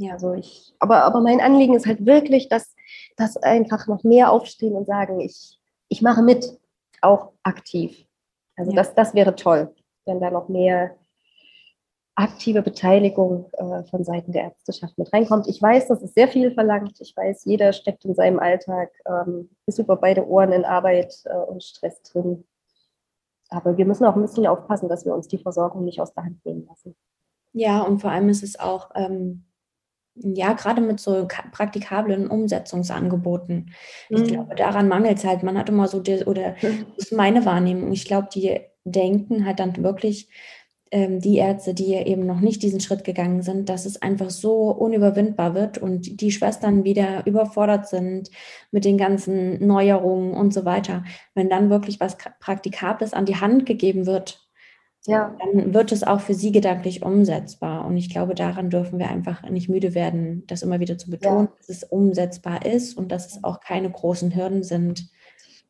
Speaker 2: ja, also ich, aber, aber mein Anliegen ist halt wirklich, dass, dass einfach noch mehr aufstehen und sagen, ich, ich mache mit, auch aktiv. Also ja. das, das wäre toll, wenn da noch mehr aktive Beteiligung äh, von Seiten der Ärzteschaft mit reinkommt. Ich weiß, das ist sehr viel verlangt. Ich weiß, jeder steckt in seinem Alltag ähm, bis über beide Ohren in Arbeit äh, und Stress drin. Aber wir müssen auch ein bisschen aufpassen, dass wir uns die Versorgung nicht aus der Hand nehmen lassen.
Speaker 1: Ja, und vor allem ist es auch ähm, ja, gerade mit so praktikablen Umsetzungsangeboten. Ich mhm. glaube, daran mangelt es halt. Man hat immer so, die, oder mhm. das ist meine Wahrnehmung. Ich glaube, die denken halt dann wirklich, ähm, die Ärzte, die eben noch nicht diesen Schritt gegangen sind, dass es einfach so unüberwindbar wird und die Schwestern wieder überfordert sind mit den ganzen Neuerungen und so weiter. Wenn dann wirklich was Praktikables an die Hand gegeben wird, ja. dann wird es auch für sie gedanklich umsetzbar. Und ich glaube, daran dürfen wir einfach nicht müde werden, das immer wieder zu betonen, ja. dass es umsetzbar ist und dass es auch keine großen Hürden sind.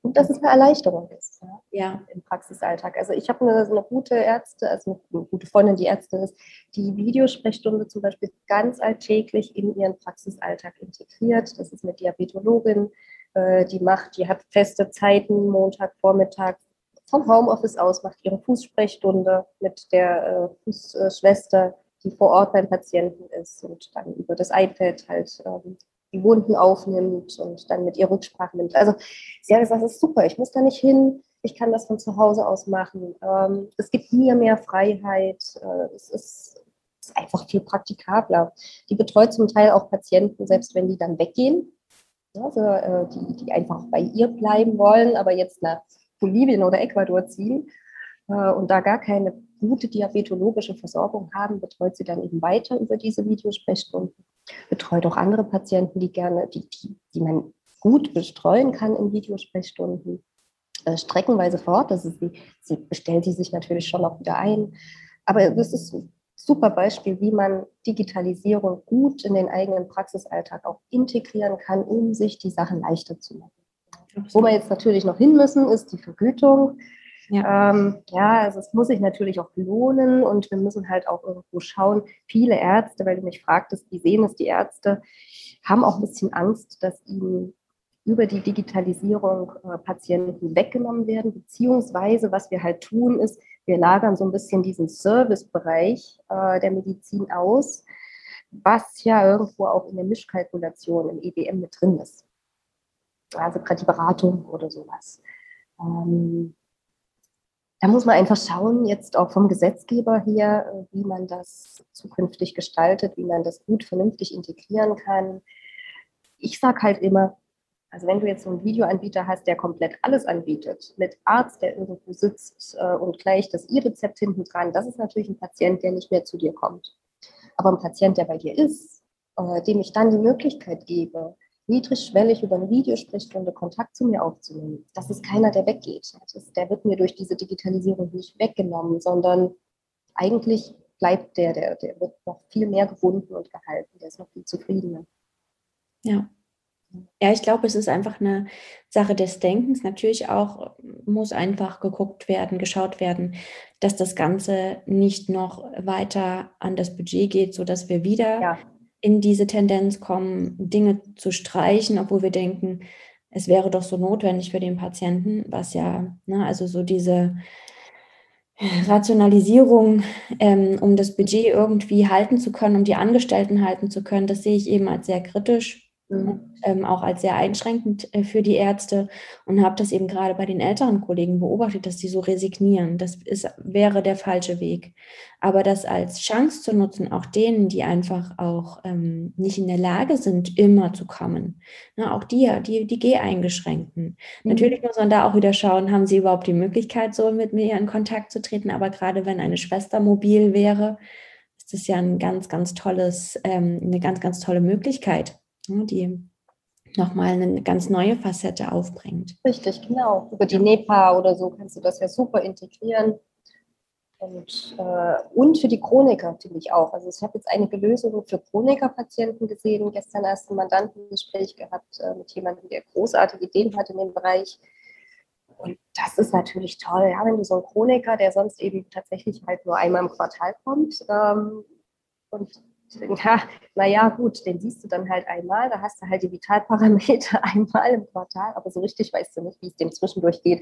Speaker 2: Und dass es eine Erleichterung ist ja, ja. im Praxisalltag. Also ich habe eine, eine, gute Ärzte, also eine gute Freundin, die Ärztin ist, die Videosprechstunde zum Beispiel ganz alltäglich in ihren Praxisalltag integriert. Das ist eine Diabetologin, äh, die macht, die hat feste Zeiten, Montag, Vormittag, vom Homeoffice aus macht ihre Fußsprechstunde mit der äh, Fußschwester, die vor Ort beim Patienten ist und dann über das iPad halt ähm, die Wunden aufnimmt und dann mit ihr Rücksprache nimmt. Also sie hat gesagt, das ist super, ich muss da nicht hin, ich kann das von zu Hause aus machen. Ähm, es gibt mir mehr Freiheit, äh, es ist, einfach viel praktikabler. Die betreut zum Teil auch Patienten, selbst wenn die dann weggehen, also äh, die, die einfach bei ihr bleiben wollen, aber jetzt nach Bolivien oder Ecuador ziehen äh, und da gar keine gute diabetologische Versorgung haben, betreut sie dann eben weiter über diese Videosprechstunden. Betreut auch andere Patienten, die gerne, die, die, die man gut bestreuen kann in Videosprechstunden. Äh, streckenweise fort. Also sie, sie bestellt die sich natürlich schon auch wieder ein. Aber das ist ein super Beispiel, wie man Digitalisierung gut in den eigenen Praxisalltag auch integrieren kann, um sich die Sachen leichter zu machen. Wo wir jetzt natürlich noch hin müssen, ist die Vergütung. Ja. Ähm, ja, also es muss sich natürlich auch lohnen und wir müssen halt auch irgendwo schauen. Viele Ärzte, weil du mich fragtest, wie sehen es die Ärzte, haben auch ein bisschen Angst, dass ihnen über die Digitalisierung äh, Patienten weggenommen werden, beziehungsweise was wir halt tun ist, wir lagern so ein bisschen diesen Servicebereich äh, der Medizin aus, was ja irgendwo auch in der Mischkalkulation im EBM mit drin ist. Also gerade die Beratung oder sowas. Ähm, da muss man einfach schauen, jetzt auch vom Gesetzgeber her, wie man das zukünftig gestaltet, wie man das gut, vernünftig integrieren kann. Ich sage halt immer, also wenn du jetzt so einen Videoanbieter hast, der komplett alles anbietet, mit Arzt, der irgendwo sitzt äh, und gleich das E-Rezept hinten dran, das ist natürlich ein Patient, der nicht mehr zu dir kommt. Aber ein Patient, der bei dir ist, äh, dem ich dann die Möglichkeit gebe, niedrigschwellig über eine Videosprechstunde Kontakt zu mir aufzunehmen. Das ist keiner, der weggeht. Ist, der wird mir durch diese Digitalisierung nicht weggenommen, sondern eigentlich bleibt der, der, der wird noch viel mehr gebunden und gehalten. Der ist noch viel zufriedener.
Speaker 1: Ja. Ja, ich glaube, es ist einfach eine Sache des Denkens. Natürlich auch muss einfach geguckt werden, geschaut werden, dass das Ganze nicht noch weiter an das Budget geht, sodass wir wieder ja in diese Tendenz kommen, Dinge zu streichen, obwohl wir denken, es wäre doch so notwendig für den Patienten, was ja, ne, also so diese Rationalisierung, ähm, um das Budget irgendwie halten zu können, um die Angestellten halten zu können, das sehe ich eben als sehr kritisch mhm. ähm, auch als sehr einschränkend äh, für die Ärzte und habe das eben gerade bei den älteren Kollegen beobachtet, dass sie so resignieren. Das ist, wäre der falsche Weg. Aber das als Chance zu nutzen, auch denen, die einfach auch ähm, nicht in der Lage sind, immer zu kommen, ne, auch die, die, die Geh-Eingeschränkten. Mhm. Natürlich muss man da auch wieder schauen, haben sie überhaupt die Möglichkeit, so mit mir in Kontakt zu treten. Aber gerade wenn eine Schwester mobil wäre, ist das ja ein ganz, ganz tolles, ähm, eine ganz, ganz tolle Möglichkeit die nochmal eine ganz neue Facette aufbringt.
Speaker 2: Richtig, genau. Über die NEPA oder so kannst du das ja super integrieren. Und, äh, und für die Chroniker finde ich auch. Also ich habe jetzt einige Lösungen für Chroniker-Patienten gesehen. Gestern erst ein Mandantengespräch gehabt äh, mit jemandem, der großartige Ideen hat in dem Bereich. Und das ist natürlich toll, ja, wenn du so einen Chroniker, der sonst eben tatsächlich halt nur einmal im Quartal kommt ähm, und ja, naja, gut, den siehst du dann halt einmal, da hast du halt die Vitalparameter einmal im Quartal, aber so richtig weißt du nicht, wie es dem zwischendurch geht.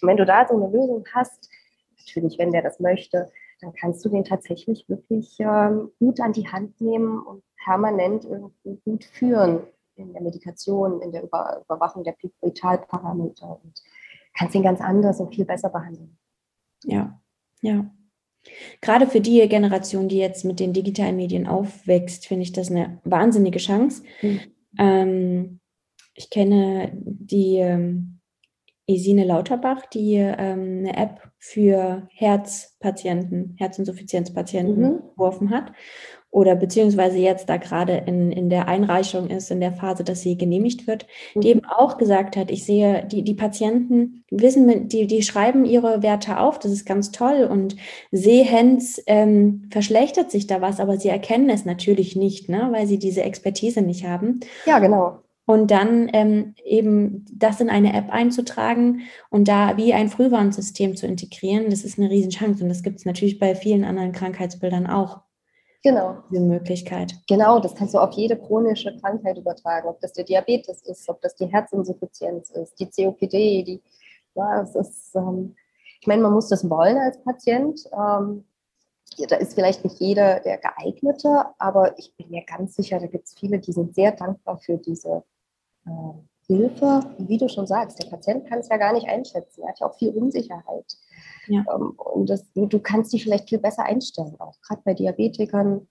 Speaker 2: Und wenn du da so eine Lösung hast, natürlich, wenn der das möchte, dann kannst du den tatsächlich wirklich ähm, gut an die Hand nehmen und permanent irgendwie gut führen in der Medikation, in der Über Überwachung der Vitalparameter und kannst ihn ganz anders und viel besser behandeln.
Speaker 1: Ja, ja. Gerade für die Generation, die jetzt mit den digitalen Medien aufwächst, finde ich das eine wahnsinnige Chance. Mhm. Ähm, ich kenne die ähm, Esine Lauterbach, die ähm, eine App für Herzpatienten, Herzinsuffizienzpatienten mhm. geworfen hat oder beziehungsweise jetzt da gerade in, in der Einreichung ist, in der Phase, dass sie genehmigt wird, mhm. die eben auch gesagt hat, ich sehe, die, die Patienten wissen, die, die schreiben ihre Werte auf, das ist ganz toll und sehens ähm, verschlechtert sich da was, aber sie erkennen es natürlich nicht, ne, weil sie diese Expertise nicht haben.
Speaker 2: Ja, genau.
Speaker 1: Und dann ähm, eben das in eine App einzutragen und da wie ein Frühwarnsystem zu integrieren, das ist eine Riesenchance. Und das gibt es natürlich bei vielen anderen Krankheitsbildern auch.
Speaker 2: Genau.
Speaker 1: Diese Möglichkeit.
Speaker 2: Genau, das kannst du auf jede chronische Krankheit übertragen, ob das der Diabetes ist, ob das die Herzinsuffizienz ist, die COPD, die, ja, es ist, ähm, ich meine, man muss das wollen als Patient. Ähm, da ist vielleicht nicht jeder der geeignete, aber ich bin mir ganz sicher, da gibt es viele, die sind sehr dankbar für diese äh, Hilfe. Wie du schon sagst, der Patient kann es ja gar nicht einschätzen. Er hat ja auch viel Unsicherheit. Ja. Ähm, und das, du kannst dich vielleicht viel besser einstellen, auch gerade bei Diabetikern.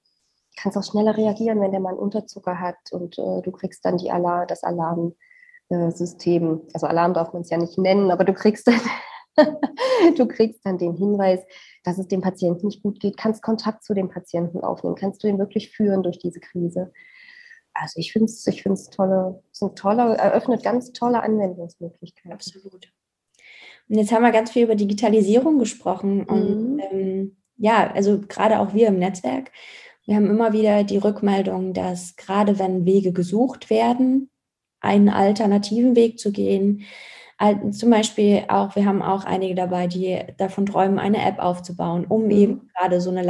Speaker 2: Kannst auch schneller reagieren, wenn der mal einen Unterzucker hat und äh, du kriegst dann die Alarm, das Alarmsystem. Äh, also Alarm darf man es ja nicht nennen, aber du kriegst dann du kriegst dann den Hinweis, dass es dem Patienten nicht gut geht, kannst Kontakt zu dem Patienten aufnehmen, kannst du ihn wirklich führen durch diese Krise. Also ich finde es ich find's tolle, es ist ein toller, eröffnet ganz tolle Anwendungsmöglichkeiten.
Speaker 1: Absolut. Und jetzt haben wir ganz viel über Digitalisierung gesprochen. Und mhm. ähm, ja, also gerade auch wir im Netzwerk, wir haben immer wieder die Rückmeldung, dass gerade wenn Wege gesucht werden, einen alternativen Weg zu gehen, zum Beispiel auch, wir haben auch einige dabei, die davon träumen, eine App aufzubauen, um mhm. eben gerade so eine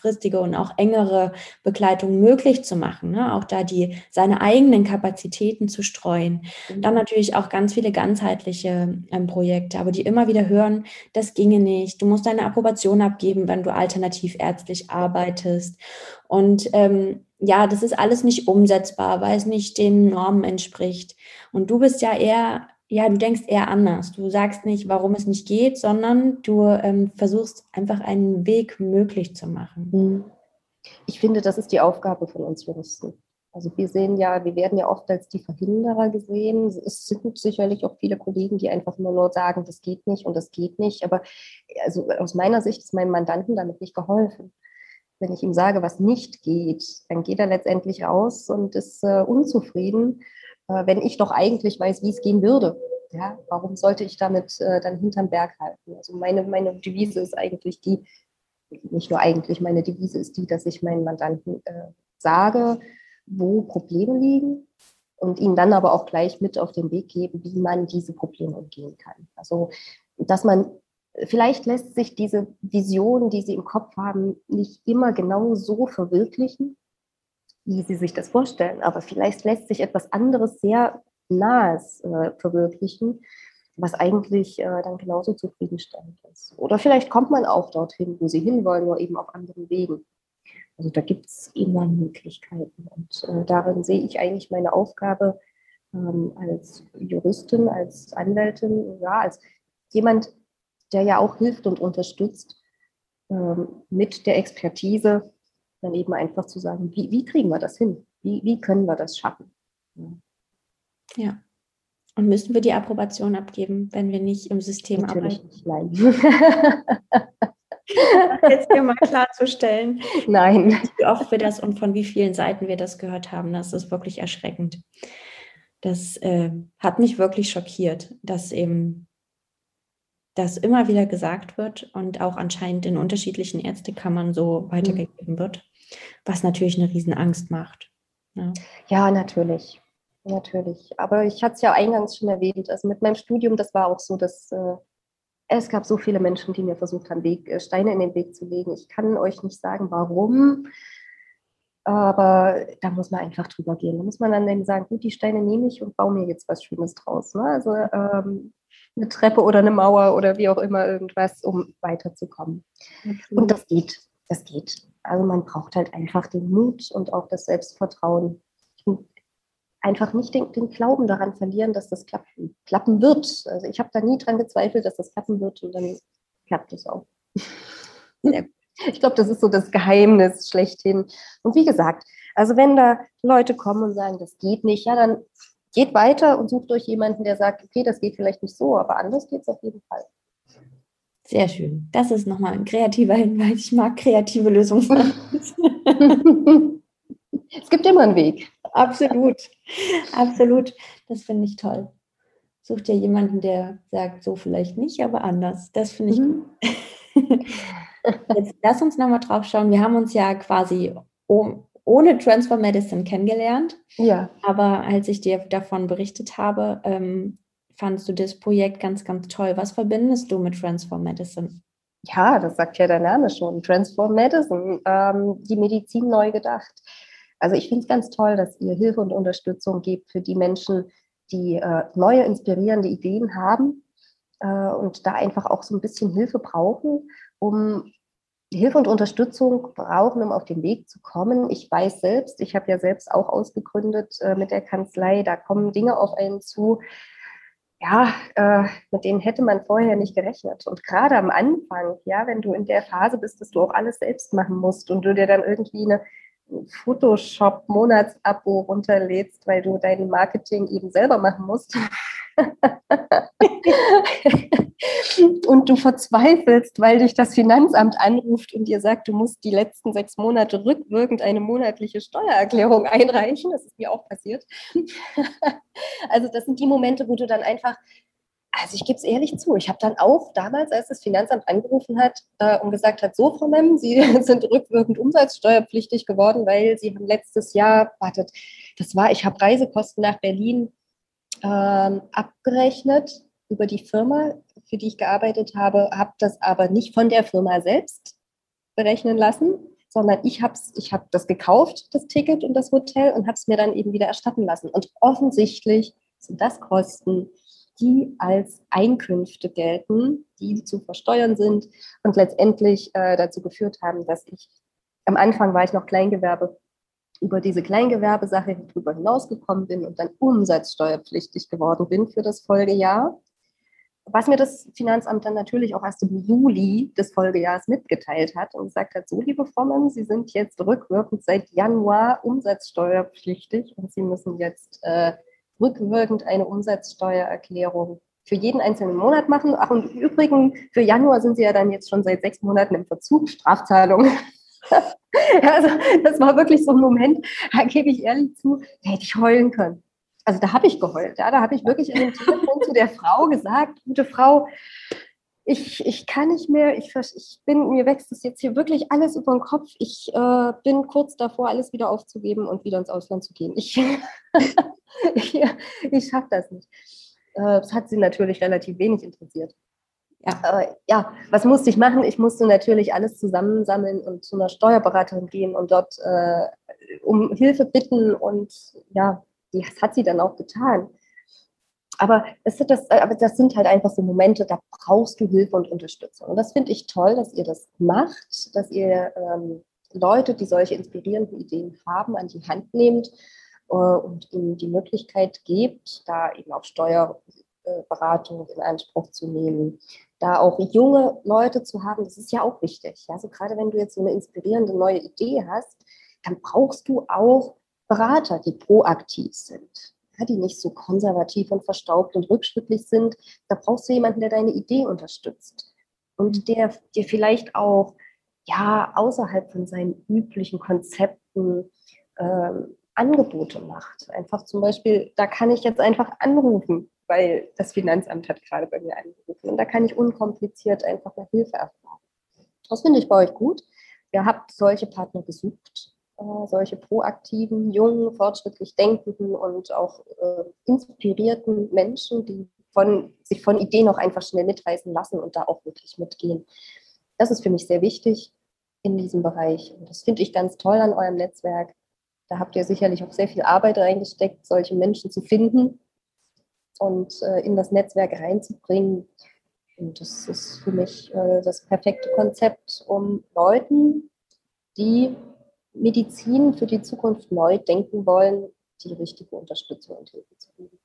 Speaker 1: langfristige und auch engere Begleitung möglich zu machen. Ne? Auch da die seine eigenen Kapazitäten zu streuen. Mhm. Dann natürlich auch ganz viele ganzheitliche ähm, Projekte, aber die immer wieder hören, das ginge nicht. Du musst deine Approbation abgeben, wenn du alternativ ärztlich arbeitest. Und ähm, ja, das ist alles nicht umsetzbar, weil es nicht den Normen entspricht. Und du bist ja eher, ja, du denkst eher anders. Du sagst nicht, warum es nicht geht, sondern du ähm, versuchst einfach einen Weg möglich zu machen. Hm.
Speaker 2: Ich finde, das ist die Aufgabe von uns Juristen. Also wir sehen ja, wir werden ja oft als die Verhinderer gesehen. Es sind sicherlich auch viele Kollegen, die einfach immer nur sagen, das geht nicht und das geht nicht. Aber also aus meiner Sicht ist meinem Mandanten damit nicht geholfen wenn ich ihm sage, was nicht geht, dann geht er letztendlich raus und ist äh, unzufrieden, wenn ich doch eigentlich weiß, wie es gehen würde. Ja, warum sollte ich damit äh, dann hinterm Berg halten? Also meine, meine Devise ist eigentlich die, nicht nur eigentlich, meine Devise ist die, dass ich meinen Mandanten äh, sage, wo Probleme liegen und ihnen dann aber auch gleich mit auf den Weg gebe, wie man diese Probleme umgehen kann. Also, dass man Vielleicht lässt sich diese Vision, die Sie im Kopf haben, nicht immer genau so verwirklichen, wie Sie sich das vorstellen. Aber vielleicht lässt sich etwas anderes sehr Nahes äh, verwirklichen, was eigentlich äh, dann genauso zufriedenstellend ist. Oder vielleicht kommt man auch dorthin, wo Sie hinwollen, nur eben auf anderen Wegen. Also da gibt es immer Möglichkeiten. Und äh, darin sehe ich eigentlich meine Aufgabe ähm, als Juristin, als Anwältin, ja, als jemand, der ja auch hilft und unterstützt, ähm, mit der Expertise dann eben einfach zu sagen, wie, wie kriegen wir das hin? Wie, wie können wir das schaffen?
Speaker 1: Ja. Und müssen wir die Approbation abgeben, wenn wir nicht im System
Speaker 2: Natürlich arbeiten? Nicht, nein.
Speaker 1: jetzt hier mal klarzustellen.
Speaker 2: Nein.
Speaker 1: Wie oft wir das und von wie vielen Seiten wir das gehört haben, das ist wirklich erschreckend. Das äh, hat mich wirklich schockiert, dass eben das immer wieder gesagt wird und auch anscheinend in unterschiedlichen Ärztekammern so weitergegeben wird, was natürlich eine Riesenangst macht.
Speaker 2: Ja, ja natürlich. Natürlich. Aber ich hatte es ja eingangs schon erwähnt. Also mit meinem Studium, das war auch so, dass äh, es gab so viele Menschen, die mir versucht haben, Weg, äh, Steine in den Weg zu legen. Ich kann euch nicht sagen, warum. Aber da muss man einfach drüber gehen. Da muss man dann sagen, gut, die Steine nehme ich und baue mir jetzt was Schönes draus. Ne? Also ähm, eine Treppe oder eine Mauer oder wie auch immer irgendwas, um weiterzukommen. Okay. Und das geht, das geht. Also man braucht halt einfach den Mut und auch das Selbstvertrauen. Einfach nicht den, den Glauben daran verlieren, dass das klappen, klappen wird. Also ich habe da nie dran gezweifelt, dass das klappen wird und dann klappt es auch. Ich glaube, das ist so das Geheimnis schlechthin. Und wie gesagt, also wenn da Leute kommen und sagen, das geht nicht, ja, dann geht weiter und sucht euch jemanden, der sagt, okay, das geht vielleicht nicht so, aber anders geht es auf jeden Fall.
Speaker 1: Sehr schön. Das ist nochmal ein kreativer Hinweis. Ich mag kreative Lösungen.
Speaker 2: es gibt immer einen Weg.
Speaker 1: Absolut. Absolut. Das finde ich toll. Sucht ja jemanden, der sagt, so vielleicht nicht, aber anders. Das finde ich mhm. gut. Jetzt lass uns nochmal drauf schauen. Wir haben uns ja quasi ohne Transfer Medicine kennengelernt.
Speaker 2: Ja.
Speaker 1: Aber als ich dir davon berichtet habe, ähm, fandest du das Projekt ganz, ganz toll. Was verbindest du mit Transfer Medicine?
Speaker 2: Ja, das sagt ja der Name schon. Transform Medicine, ähm, die Medizin neu gedacht. Also ich finde es ganz toll, dass ihr Hilfe und Unterstützung gebt für die Menschen, die äh, neue, inspirierende Ideen haben äh, und da einfach auch so ein bisschen Hilfe brauchen, um Hilfe und Unterstützung brauchen, um auf den Weg zu kommen. Ich weiß selbst, ich habe ja selbst auch ausgegründet äh, mit der Kanzlei, da kommen Dinge auf einen zu, ja, äh, mit denen hätte man vorher nicht gerechnet. Und gerade am Anfang, ja, wenn du in der Phase bist, dass du auch alles selbst machen musst und du dir dann irgendwie eine Photoshop-Monatsabo runterlädst, weil du dein Marketing eben selber machen musst. und du verzweifelst, weil dich das Finanzamt anruft und dir sagt, du musst die letzten sechs Monate rückwirkend eine monatliche Steuererklärung einreichen. Das ist mir auch passiert. also das sind die Momente, wo du dann einfach also ich gebe es ehrlich zu, ich habe dann auch damals, als das Finanzamt angerufen hat äh, und gesagt hat, so Frau Mem, Sie sind rückwirkend umsatzsteuerpflichtig geworden, weil Sie haben letztes Jahr, wartet, das war, ich habe Reisekosten nach Berlin ähm, abgerechnet über die Firma, für die ich gearbeitet habe, habe das aber nicht von der Firma selbst berechnen lassen, sondern ich habe ich hab das gekauft, das Ticket und das Hotel und habe es mir dann eben wieder erstatten lassen. Und offensichtlich sind das Kosten, die als Einkünfte gelten, die zu versteuern sind und letztendlich äh, dazu geführt haben, dass ich am Anfang war ich noch Kleingewerbe, über diese Kleingewerbesache drüber hinausgekommen bin und dann umsatzsteuerpflichtig geworden bin für das Folgejahr. Was mir das Finanzamt dann natürlich auch erst im Juli des Folgejahres mitgeteilt hat und gesagt hat, so liebe Frommen, Sie sind jetzt rückwirkend seit Januar umsatzsteuerpflichtig und Sie müssen jetzt äh, rückwirkend eine Umsatzsteuererklärung für jeden einzelnen Monat machen. Ach, und im Übrigen, für Januar sind Sie ja dann jetzt schon seit sechs Monaten im Verzug, Strafzahlung. also das war wirklich so ein Moment, da gebe ich ehrlich zu, da hätte ich heulen können also da habe ich geheult. Ja, da habe ich wirklich in dem Telefon zu der Frau gesagt, gute Frau, ich, ich kann nicht mehr, ich, ich bin, mir wächst das jetzt hier wirklich alles über den Kopf. Ich äh, bin kurz davor, alles wieder aufzugeben und wieder ins Ausland zu gehen. Ich, ich, ich schaffe das nicht. Äh, das hat sie natürlich relativ wenig interessiert. Ja. Äh, ja, was musste ich machen? Ich musste natürlich alles zusammensammeln und zu einer Steuerberaterin gehen und dort äh, um Hilfe bitten und ja, das hat sie dann auch getan. Aber das, das, aber das sind halt einfach so Momente, da brauchst du Hilfe und Unterstützung. Und das finde ich toll, dass ihr das macht, dass ihr ähm, Leute, die solche inspirierenden Ideen haben, an die Hand nehmt äh, und ihnen die Möglichkeit gebt, da eben auch Steuerberatung in Anspruch zu nehmen, da auch junge Leute zu haben, das ist ja auch wichtig. Also gerade wenn du jetzt so eine inspirierende neue Idee hast, dann brauchst du auch Berater, die proaktiv sind, ja, die nicht so konservativ und verstaubt und rückschrittlich sind. Da brauchst du jemanden, der deine Idee unterstützt und mhm. der dir vielleicht auch ja außerhalb von seinen üblichen Konzepten ähm, Angebote macht. Einfach zum Beispiel, da kann ich jetzt einfach anrufen, weil das Finanzamt hat gerade bei mir angerufen und da kann ich unkompliziert einfach eine Hilfe erfahren. Das finde ich bei euch gut. Ihr habt solche Partner gesucht äh, solche proaktiven, jungen, fortschrittlich denkenden und auch äh, inspirierten Menschen, die von, sich von Ideen auch einfach schnell mitreißen lassen und da auch wirklich mitgehen. Das ist für mich sehr wichtig in diesem Bereich. Und das finde ich ganz toll an eurem Netzwerk. Da habt ihr sicherlich auch sehr viel Arbeit reingesteckt, solche Menschen zu finden und äh, in das Netzwerk reinzubringen. Und das ist für mich äh, das perfekte Konzept, um Leuten, die Medizin für die Zukunft neu denken wollen, die richtige Unterstützung und Hilfe zu geben.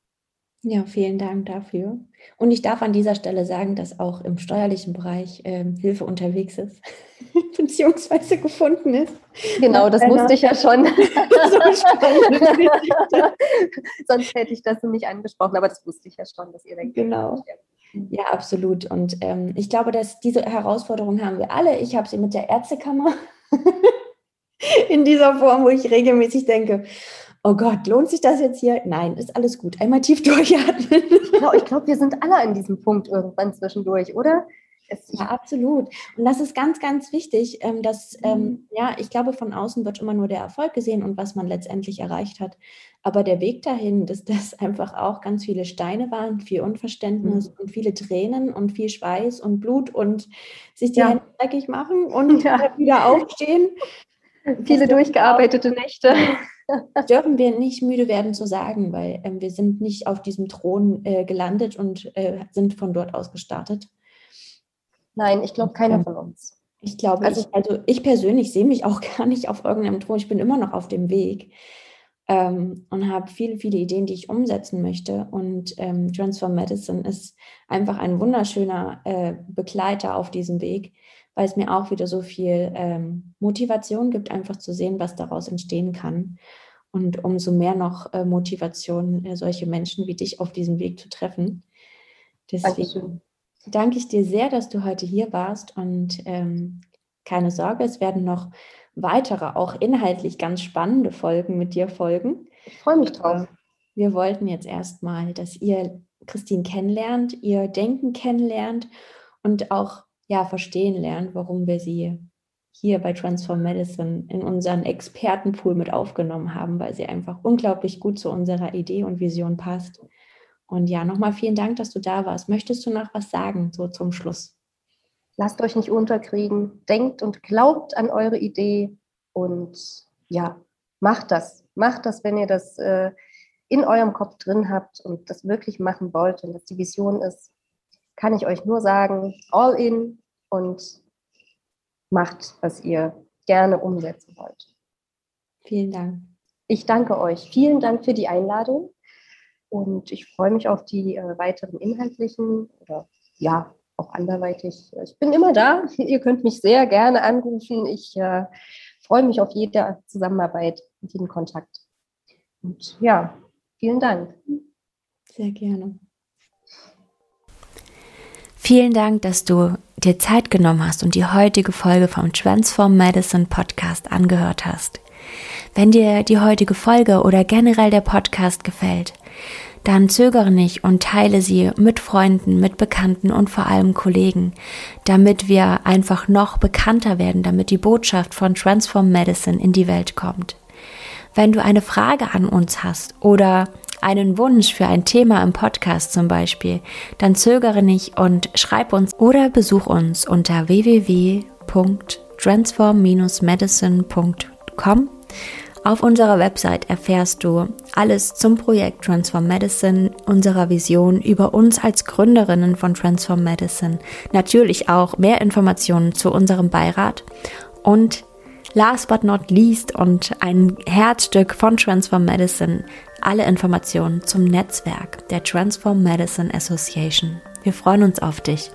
Speaker 1: Ja, vielen Dank dafür. Und ich darf an dieser Stelle sagen, dass auch im steuerlichen Bereich ähm, Hilfe unterwegs ist, beziehungsweise gefunden ist.
Speaker 2: Genau, das wusste ich ja schon. Sonst hätte ich das nicht angesprochen, aber das wusste ich ja schon, dass ihr denkt.
Speaker 1: Genau. Ja, absolut. Und ähm, ich glaube, dass diese Herausforderung haben wir alle. Ich habe sie mit der Ärztekammer in dieser Form, wo ich regelmäßig denke, oh Gott, lohnt sich das jetzt hier? Nein, ist alles gut. Einmal tief durchatmen.
Speaker 2: Genau, ich glaube, wir sind alle an diesem Punkt irgendwann zwischendurch, oder?
Speaker 1: Es, ja, absolut. Und das ist ganz, ganz wichtig, ähm, dass, ähm, mhm. ja, ich glaube, von außen wird immer nur der Erfolg gesehen und was man letztendlich erreicht hat. Aber der Weg dahin, dass das einfach auch ganz viele Steine waren, viel Unverständnis mhm. und viele Tränen und viel Schweiß und Blut und sich die ja. Hände dreckig machen und ja. wieder aufstehen.
Speaker 2: Viele durchgearbeitete Nächte.
Speaker 1: Dürfen wir nicht müde werden zu sagen, weil äh, wir sind nicht auf diesem Thron äh, gelandet und äh, sind von dort aus gestartet.
Speaker 2: Nein, ich glaube keiner von uns.
Speaker 1: Ich glaube, also, ich, also ich persönlich sehe mich auch gar nicht auf irgendeinem Thron. Ich bin immer noch auf dem Weg ähm, und habe viele, viele Ideen, die ich umsetzen möchte. Und ähm, Transform Medicine ist einfach ein wunderschöner äh, Begleiter auf diesem Weg, weil es mir auch wieder so viel ähm, Motivation gibt, einfach zu sehen, was daraus entstehen kann. Und umso mehr noch äh, Motivation, äh, solche Menschen wie dich auf diesem Weg zu treffen. Deswegen Dankeschön. danke ich dir sehr, dass du heute hier warst und ähm, keine Sorge, es werden noch weitere, auch inhaltlich ganz spannende Folgen mit dir folgen.
Speaker 2: Ich freue mich drauf. Äh,
Speaker 1: wir wollten jetzt erstmal, dass ihr Christine kennenlernt, ihr Denken kennenlernt und auch ja, verstehen lernt, warum wir sie hier bei Transform Medicine in unseren Expertenpool mit aufgenommen haben, weil sie einfach unglaublich gut zu unserer Idee und Vision passt. Und ja, nochmal vielen Dank, dass du da warst. Möchtest du noch was sagen, so zum Schluss?
Speaker 2: Lasst euch nicht unterkriegen. Denkt und glaubt an eure Idee und ja, macht das. Macht das, wenn ihr das äh, in eurem Kopf drin habt und das wirklich machen wollt und das die Vision ist, kann ich euch nur sagen, all in und macht, was ihr gerne umsetzen wollt.
Speaker 1: Vielen Dank.
Speaker 2: Ich danke euch. Vielen Dank für die Einladung und ich freue mich auf die äh, weiteren inhaltlichen oder ja, auch anderweitig. Ich bin immer da. Ihr könnt mich sehr gerne anrufen. Ich äh, freue mich auf jede Zusammenarbeit und jeden Kontakt. Und ja, vielen Dank.
Speaker 1: Sehr gerne. Vielen Dank, dass du dir Zeit genommen hast und die heutige Folge vom Transform Medicine Podcast angehört hast. Wenn dir die heutige Folge oder generell der Podcast gefällt, dann zögere nicht und teile sie mit Freunden, mit Bekannten und vor allem Kollegen, damit wir einfach noch bekannter werden, damit die Botschaft von Transform Medicine in die Welt kommt. Wenn du eine Frage an uns hast oder einen Wunsch für ein Thema im Podcast zum Beispiel, dann zögere nicht und schreib uns oder besuch uns unter www.transform-medicine.com auf unserer Website erfährst du alles zum Projekt Transform Medicine, unserer Vision, über uns als Gründerinnen von Transform Medicine, natürlich auch mehr Informationen zu unserem Beirat. Und last but not least und ein Herzstück von Transform Medicine, alle Informationen zum Netzwerk der Transform Medicine Association. Wir freuen uns auf dich.